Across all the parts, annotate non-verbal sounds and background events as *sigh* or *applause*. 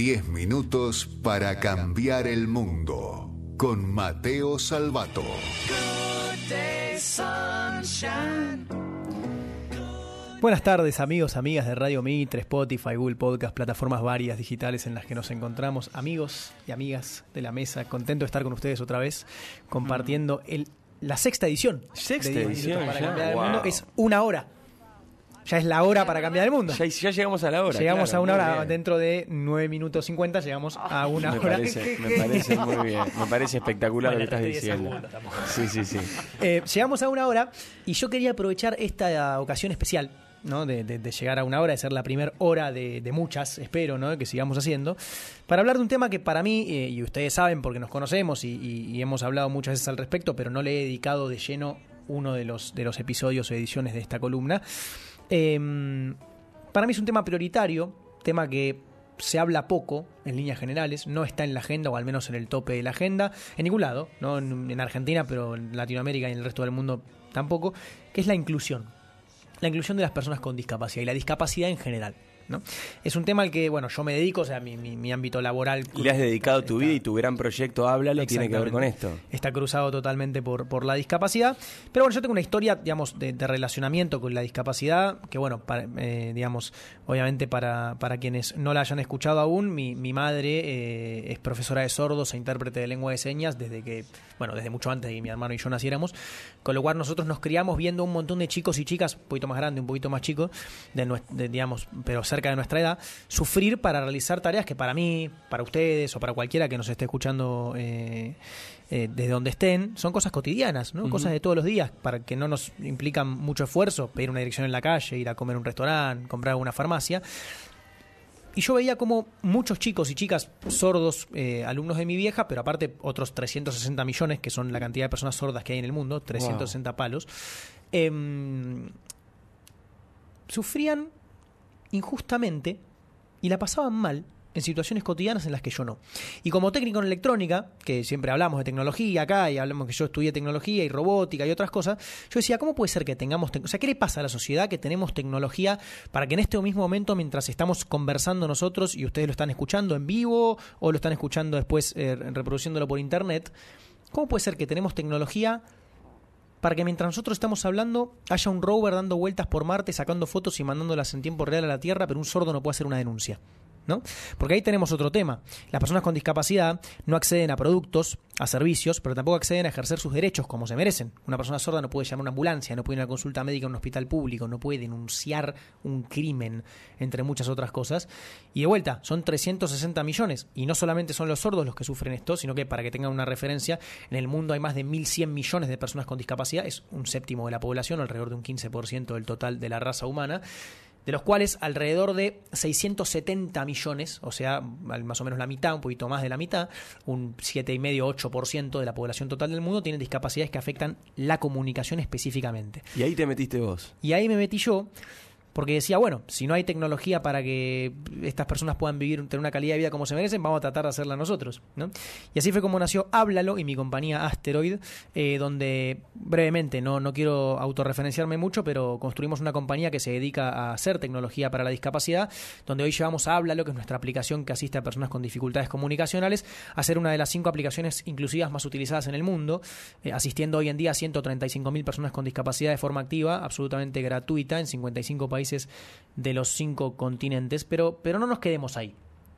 10 minutos para cambiar el mundo. Con Mateo Salvato. Buenas tardes amigos, amigas de Radio Mitre, Spotify, Google Podcast, plataformas varias digitales en las que nos encontramos. Amigos y amigas de la mesa, contento de estar con ustedes otra vez compartiendo el, la sexta edición. Sexta de 10 edición, para ya. cambiar el mundo. Es una hora. Ya es la hora para cambiar el mundo. Ya, ya llegamos a la hora. Llegamos claro, a una hora, bien. dentro de 9 minutos 50 llegamos a una Me hora. parece, *laughs* me parece muy bien. Me parece espectacular Bueno, lo que estás 10 diciendo. Sí, sí, sí. Eh, llegamos a una hora y yo quería aprovechar esta ocasión especial. ¿no? De, de- de llegar a una hora, de ser la primera hora de, de muchas, espero, ¿no? que sigamos haciendo, para hablar de un tema que para mí, eh, y ustedes saben porque nos conocemos y, y- y hemos hablado muchas veces al respecto, pero no le he dedicado de lleno uno de los, de los episodios o ediciones de esta columna. Eh, para mí es un tema prioritario, tema que se habla poco en líneas generales, no está en la agenda o al menos en el tope de la agenda, en ningún lado, no en Argentina, pero en Latinoamérica y en el resto del mundo tampoco, que es la inclusión. La inclusión de las personas con discapacidad y la discapacidad en general. ¿No? Es un tema al que, bueno, yo me dedico, o sea, mi, mi- mi ámbito laboral. Le has dedicado tu está- vida y tu gran proyecto Háblalo tiene que ver con esto. Está cruzado totalmente por, por la discapacidad. Pero bueno, yo tengo una historia, digamos, de, de relacionamiento con la discapacidad, que bueno, para- eh, digamos, obviamente para, para quienes no la hayan escuchado aún, mi, mi madre eh, es profesora de sordos e intérprete de lengua de señas desde que, bueno, desde mucho antes de que mi hermano y yo naciéramos, con lo cual nosotros nos criamos viendo un montón de chicos y chicas, un poquito más grandes, un poquito más chicos, de, de, digamos, pero cerca de nuestra edad, sufrir para realizar tareas que para mí, para ustedes o para cualquiera que nos esté escuchando eh, eh, desde donde estén, son cosas cotidianas, ¿no? Cosas de todos los días, para que no nos implican mucho esfuerzo, pedir una dirección en la calle, ir a comer a un restaurante, comprar una farmacia. Y yo veía como muchos chicos y chicas sordos, eh, alumnos de mi vieja, pero aparte otros 360 millones, que son la cantidad de personas sordas que hay en el mundo, 360 palos, em, sufrían injustamente y la pasaban mal en situaciones cotidianas en las que yo no. Y como técnico en electrónica, que siempre hablamos de tecnología acá y hablamos que yo estudié tecnología y robótica y otras cosas, yo decía, ¿cómo puede ser que tengamos, o sea, qué le pasa a la sociedad que tenemos tecnología para que en este mismo momento, mientras estamos conversando nosotros y ustedes lo están escuchando en vivo o lo están escuchando después eh, reproduciéndolo por internet, ¿cómo puede ser que tenemos tecnología para que mientras nosotros estamos hablando haya un rover dando vueltas por Marte, sacando fotos y mandándolas en tiempo real a la Tierra, pero un sordo no puede hacer una denuncia? ¿No? Porque ahí tenemos otro tema. Las personas con discapacidad no acceden a productos, a servicios, pero tampoco acceden a ejercer sus derechos como se merecen. Una persona sorda no puede llamar a una ambulancia, no puede ir a una consulta médica en un hospital público, no puede denunciar un crimen, entre muchas otras cosas. Y de vuelta, son 360 millones. Y no solamente son los sordos los que sufren esto, sino que para que tengan una referencia, en el mundo hay más de 1.100 millones de personas con discapacidad, es un séptimo de la población, alrededor de un 15% del total de la raza humana de los cuales alrededor de 670 millones, o sea, más o menos la mitad, un poquito más de la mitad, un 7,5-8% de la población total del mundo tienen discapacidades que afectan la comunicación específicamente. Y ahí te metiste vos. Y ahí me metí yo, porque decía, bueno, si no hay tecnología para que estas personas puedan vivir, tener una calidad de vida como se merecen, vamos a tratar de hacerla nosotros. ¿no? Y así fue como nació Háblalo y mi compañía Asteroid, eh, donde brevemente, no, no quiero autorreferenciarme mucho, pero construimos una compañía que se dedica a hacer tecnología para la discapacidad, donde hoy llevamos a Háblalo, que es nuestra aplicación que asiste a personas con dificultades comunicacionales, a ser una de las cinco aplicaciones inclusivas más utilizadas en el mundo, eh, asistiendo hoy en día a 135.000 personas con discapacidad de forma activa, absolutamente gratuita, en 55 países de los cinco continentes, pero, pero no nos quedemos ahí.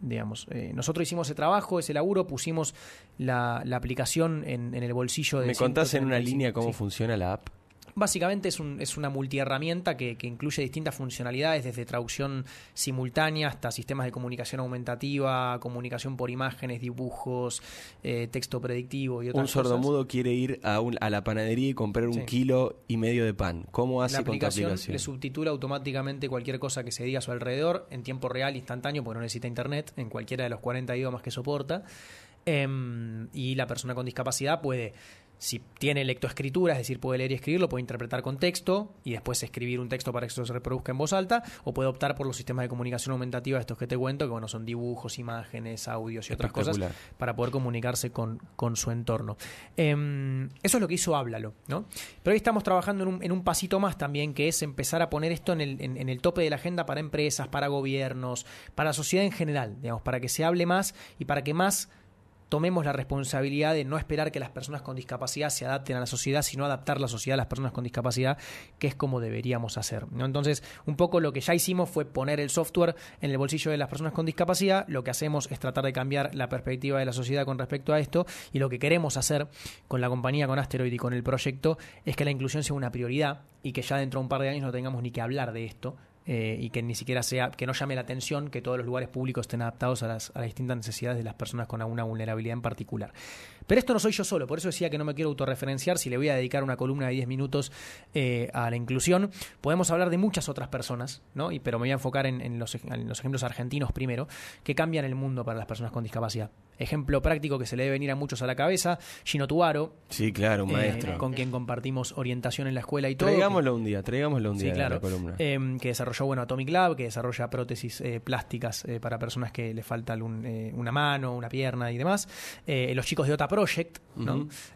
Digamos, Eh, nosotros hicimos ese trabajo, ese laburo, pusimos la, la aplicación en, en el bolsillo de ¿Me contás en una 135, línea cómo sí. funciona la app? Básicamente es, un, es una multiherramienta que, que incluye distintas funcionalidades, desde traducción simultánea hasta sistemas de comunicación aumentativa, comunicación por imágenes, dibujos, eh, texto predictivo y otras Un cosas. sordomudo quiere ir a, un- a la panadería y comprar un Sí. kilo y medio de pan. ¿Cómo hace La con tu aplicación aplicación? le subtitula automáticamente cualquier cosa que se diga a su alrededor en tiempo real, instantáneo, porque no necesita internet, en cualquiera de los 40 idiomas que soporta. Em, y la persona con discapacidad puede Si tiene lectoescritura, es decir, puede leer y escribir, lo puede interpretar con texto y después escribir un texto para que eso se reproduzca en voz alta, o puede optar por los sistemas de comunicación aumentativa, estos que te cuento, que bueno, son dibujos, imágenes, audios y otras cosas, para poder comunicarse con, con su entorno. Em, eso es lo que hizo Háblalo, ¿no? Pero hoy estamos trabajando en un, en un pasito más también, que es empezar a poner esto en el, en- en el tope de la agenda para empresas, para gobiernos, para la sociedad en general, digamos, para que se hable más y para que más tomemos la responsabilidad de no esperar que las personas con discapacidad se adapten a la sociedad, sino adaptar la sociedad a las personas con discapacidad, que es como deberíamos hacer. ¿no? Entonces, un poco lo que ya hicimos fue poner el software en el bolsillo de las personas con discapacidad. Lo que hacemos es tratar de cambiar la perspectiva de la sociedad con respecto a esto. Y lo que queremos hacer con la compañía, con Asteroid y con el proyecto, es que la inclusión sea una prioridad y que ya dentro de un par de años no tengamos ni que hablar de esto, eh, y que ni siquiera sea, que no llame la atención que todos los lugares públicos estén adaptados a las, a las distintas necesidades de las personas con alguna vulnerabilidad en particular. Pero esto no soy yo solo, por eso decía que no me quiero autorreferenciar, si le voy a dedicar una columna de 10 minutos eh, a la inclusión, podemos hablar de muchas otras personas, ¿no? Y, pero me voy a enfocar en, en los, en los ejemplos argentinos primero, que cambian el mundo para las personas con discapacidad. Ejemplo práctico que se le debe venir a muchos a la cabeza, Gino Tuaro, Sí, claro, un eh, maestro. con quien compartimos orientación en la escuela y todo. que- Traigámoslo un día, traigámoslo un Sí, día a claro. la columna. Eh, que desarrolló bueno Atomic Lab, que desarrolla prótesis eh, plásticas eh, para personas que le falta algún, eh, una mano, una pierna y demás. Los chicos de Ota Project,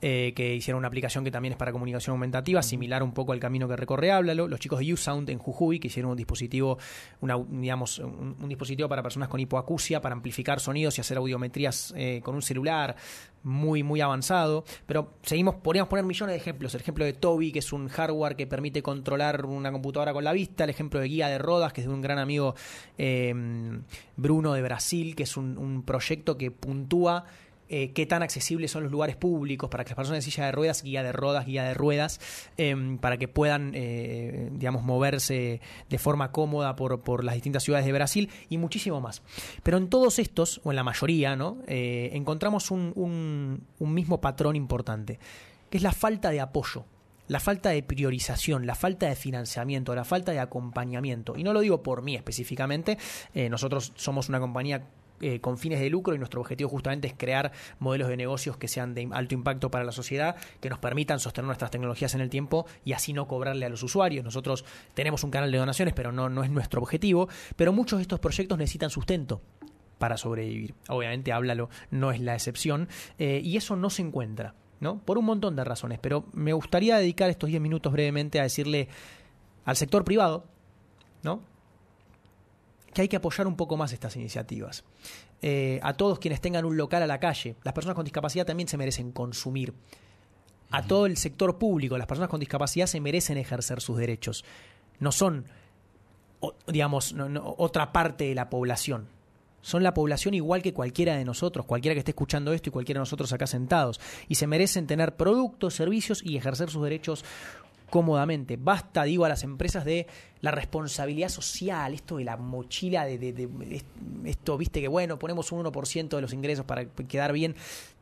que hicieron una aplicación que también es para comunicación aumentativa, similar un poco al camino que recorre Háblalo. Los chicos de USound en Jujuy, que hicieron un dispositivo, una, digamos, un, un dispositivo para personas con hipoacusia, para amplificar sonidos y hacer audiometrías con un celular muy, muy avanzado. Pero seguimos, podríamos poner millones de ejemplos. El ejemplo de Toby, que es un hardware que permite controlar una computadora con la vista. El ejemplo de Guía de Rodas, que es de un gran amigo eh, Bruno de Brasil, que es un, proyecto que puntúa eh, qué tan accesibles son los lugares públicos para que las personas en silla de ruedas, guía de rodas, guía de ruedas, em, para que puedan, eh, digamos, moverse de forma cómoda por, las distintas ciudades de Brasil y muchísimo más. Pero en todos estos, o en la mayoría, ¿no? Encontramos un mismo patrón importante, que es la falta de apoyo. La falta de priorización, la falta de financiamiento, la falta de acompañamiento. Y no lo digo por mí específicamente, eh, nosotros somos una compañía eh, con fines de lucro y nuestro objetivo justamente es crear modelos de negocios que sean de alto impacto para la sociedad, que nos permitan sostener nuestras tecnologías en el tiempo y así no cobrarle a los usuarios. Nosotros tenemos un canal de donaciones, pero no, no es nuestro objetivo. Pero muchos de estos proyectos necesitan sustento para sobrevivir. Obviamente, háblalo, no es la excepción, eh, y eso no se encuentra, ¿no? Por un montón de razones, pero me gustaría dedicar estos 10 minutos brevemente a decirle al sector privado, ¿no? que hay que apoyar un poco más estas iniciativas. Eh, a todos quienes tengan un local a la calle, las personas con discapacidad también se merecen consumir. A todo el sector público, las personas con discapacidad se merecen ejercer sus derechos. No son, o- digamos, no- no- otra parte de la población. Son la población igual que cualquiera de nosotros, cualquiera que esté escuchando esto y cualquiera de nosotros acá sentados. Y se merecen tener productos, servicios y ejercer sus derechos cómodamente. Basta, digo, a las empresas de la responsabilidad social, esto de la mochila, de, de- esto, viste que bueno, ponemos un 1% de los ingresos para quedar bien.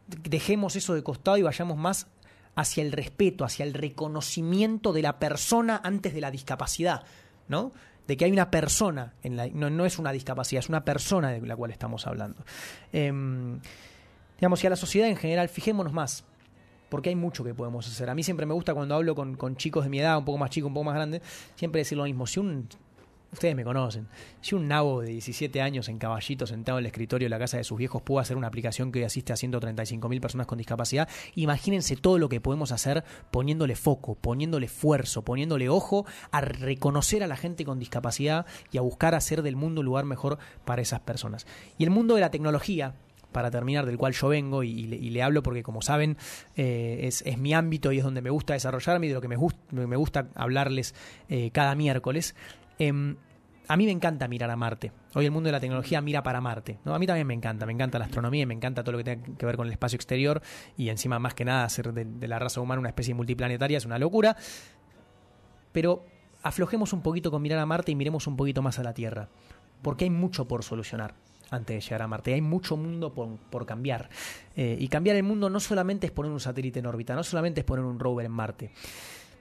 Dejemos eso de costado y vayamos más hacia el respeto, hacia el reconocimiento de la persona antes de la discapacidad, ¿no? De que hay una persona, en la, no, no es una discapacidad, es una persona de la cual estamos hablando. Em, digamos, y a la sociedad en general, fijémonos más, porque hay mucho que podemos hacer. A mí siempre me gusta cuando hablo con, chicos de mi edad, un poco más chicos, un poco más grandes, siempre decir lo mismo. Si un, ustedes me conocen, si un nabo de 17 años en caballito sentado en el escritorio de la casa de sus viejos pudo hacer una aplicación que hoy asiste a 135.000 personas con discapacidad, imagínense todo lo que podemos hacer poniéndole foco, poniéndole esfuerzo, poniéndole ojo a reconocer a la gente con discapacidad y a buscar hacer del mundo un lugar mejor para esas personas. Y el mundo de la tecnología, para terminar, del cual yo vengo y, le, hablo porque, como saben, eh, es, mi ámbito y es donde me gusta desarrollarme y de lo que me, me gusta hablarles eh, cada miércoles. Em, a mí me encanta mirar a Marte. Hoy el mundo de la tecnología mira para Marte. A mí también me encanta. Me encanta la astronomía me encanta todo lo que tenga que ver con el espacio exterior. Y encima, más que nada, hacer de, la raza humana una especie multiplanetaria es una locura. Pero aflojemos un poquito con mirar a Marte y miremos un poquito más a la Tierra. Porque hay mucho por solucionar antes de llegar a Marte. Hay mucho mundo por, por cambiar. Eh, y cambiar el mundo no solamente es poner un satélite en órbita, no solamente es poner un rover en Marte.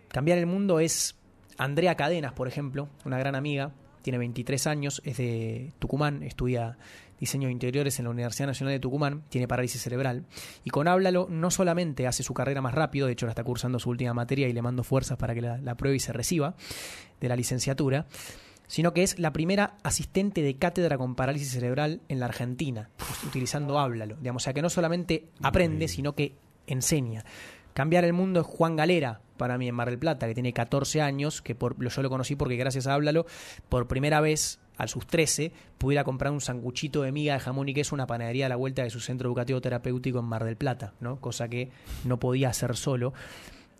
Cambiar el mundo es Andrea Cadenas, por ejemplo, una gran amiga, tiene 23 años, es de Tucumán, estudia diseño de interiores en la Universidad Nacional de Tucumán, tiene parálisis cerebral. Y con Háblalo no solamente hace su carrera más rápido, de hecho ahora está cursando su última materia y le mando fuerzas para que la, la pruebe y se reciba de la licenciatura, sino que es la primera asistente de cátedra con parálisis cerebral en la Argentina, utilizando Háblalo. Digamos, o sea que no solamente aprende, sino que enseña. Cambiar el mundo es Juan Galera, para mí en Mar del Plata, que tiene 14 años, que por, yo lo conocí porque gracias a Háblalo, por primera vez a sus 13, pudiera comprar un sanguchito de miga de jamón y queso, una panadería a la vuelta de su centro educativo terapéutico en Mar del Plata, ¿no? cosa que no podía hacer solo.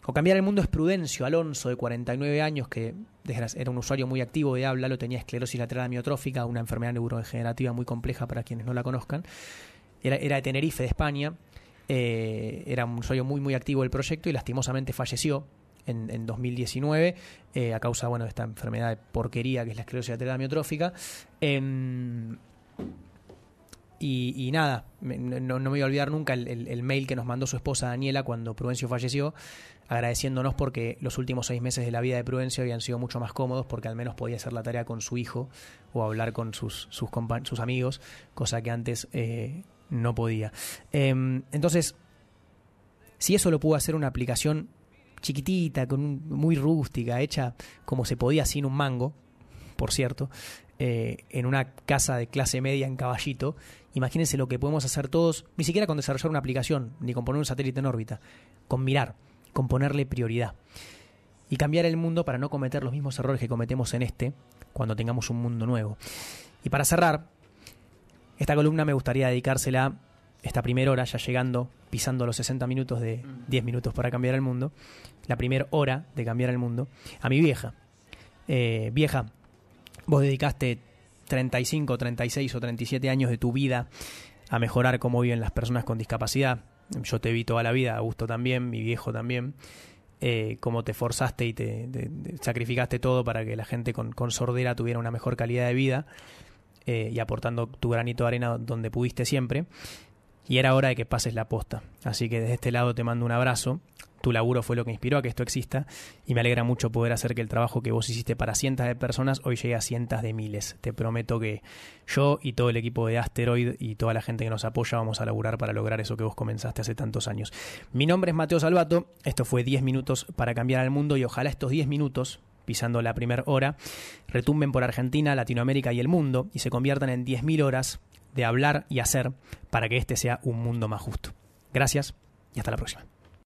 O cambiar el mundo es Prudencio Alonso, de 49 años, que era un usuario muy activo de Háblalo, tenía esclerosis lateral amiotrófica, una enfermedad neurodegenerativa muy compleja para quienes no la conozcan. Era, era de Tenerife, de España, eh, era un usuario muy, muy activo del proyecto y lastimosamente falleció en, en 2019 eh, a causa bueno, de esta enfermedad de porquería que es la esclerosis lateral amiotrófica. Em, y, y, nada, no, me voy a olvidar nunca el, mail que nos mandó su esposa Daniela cuando Prudencio falleció, agradeciéndonos porque los últimos seis meses de la vida de Prudencio habían sido mucho más cómodos porque al menos podía hacer la tarea con su hijo o hablar con sus, sus, sus amigos, cosa que antes eh, no podía. Eh, entonces, si eso lo pudo hacer una aplicación chiquitita, con un, muy rústica, hecha como se podía sin un mango, por cierto, eh, en una casa de clase media en Caballito, imagínense lo que podemos hacer todos, ni siquiera con desarrollar una aplicación, ni con poner un satélite en órbita, con mirar, con ponerle prioridad. Y cambiar el mundo para no cometer los mismos errores que cometemos en este cuando tengamos un mundo nuevo. Y para cerrar, esta columna me gustaría dedicársela esta primera hora, ya llegando, pisando los 60 minutos de 10 minutos para cambiar el mundo, la primera hora de cambiar el mundo, a mi vieja. Eh, vieja, vos dedicaste 35, 36 o 37 años de tu vida a mejorar cómo viven las personas con discapacidad. Yo te vi toda la vida, Augusto también, mi viejo también. Eh, cómo te forzaste y te, te, te, sacrificaste todo para que la gente con, con sordera tuviera una mejor calidad de vida eh, y aportando tu granito de arena donde pudiste siempre. Y era hora de que pases la posta. Así que desde este lado te mando un abrazo. Tu laburo fue lo que inspiró a que esto exista y me alegra mucho poder hacer que el trabajo que vos hiciste para cientos de personas hoy llegue a cientos de miles. Te prometo que yo y todo el equipo de Asteroid y toda la gente que nos apoya vamos a laburar para lograr eso que vos comenzaste hace tantos años. Mi nombre es Mateo Salvato, esto fue 10 minutos para cambiar el mundo y ojalá estos 10 minutos pisando la primera hora, retumben por Argentina, Latinoamérica y el mundo y se conviertan en 10.000 horas de hablar y hacer para que este sea un mundo más justo. Gracias y hasta la próxima.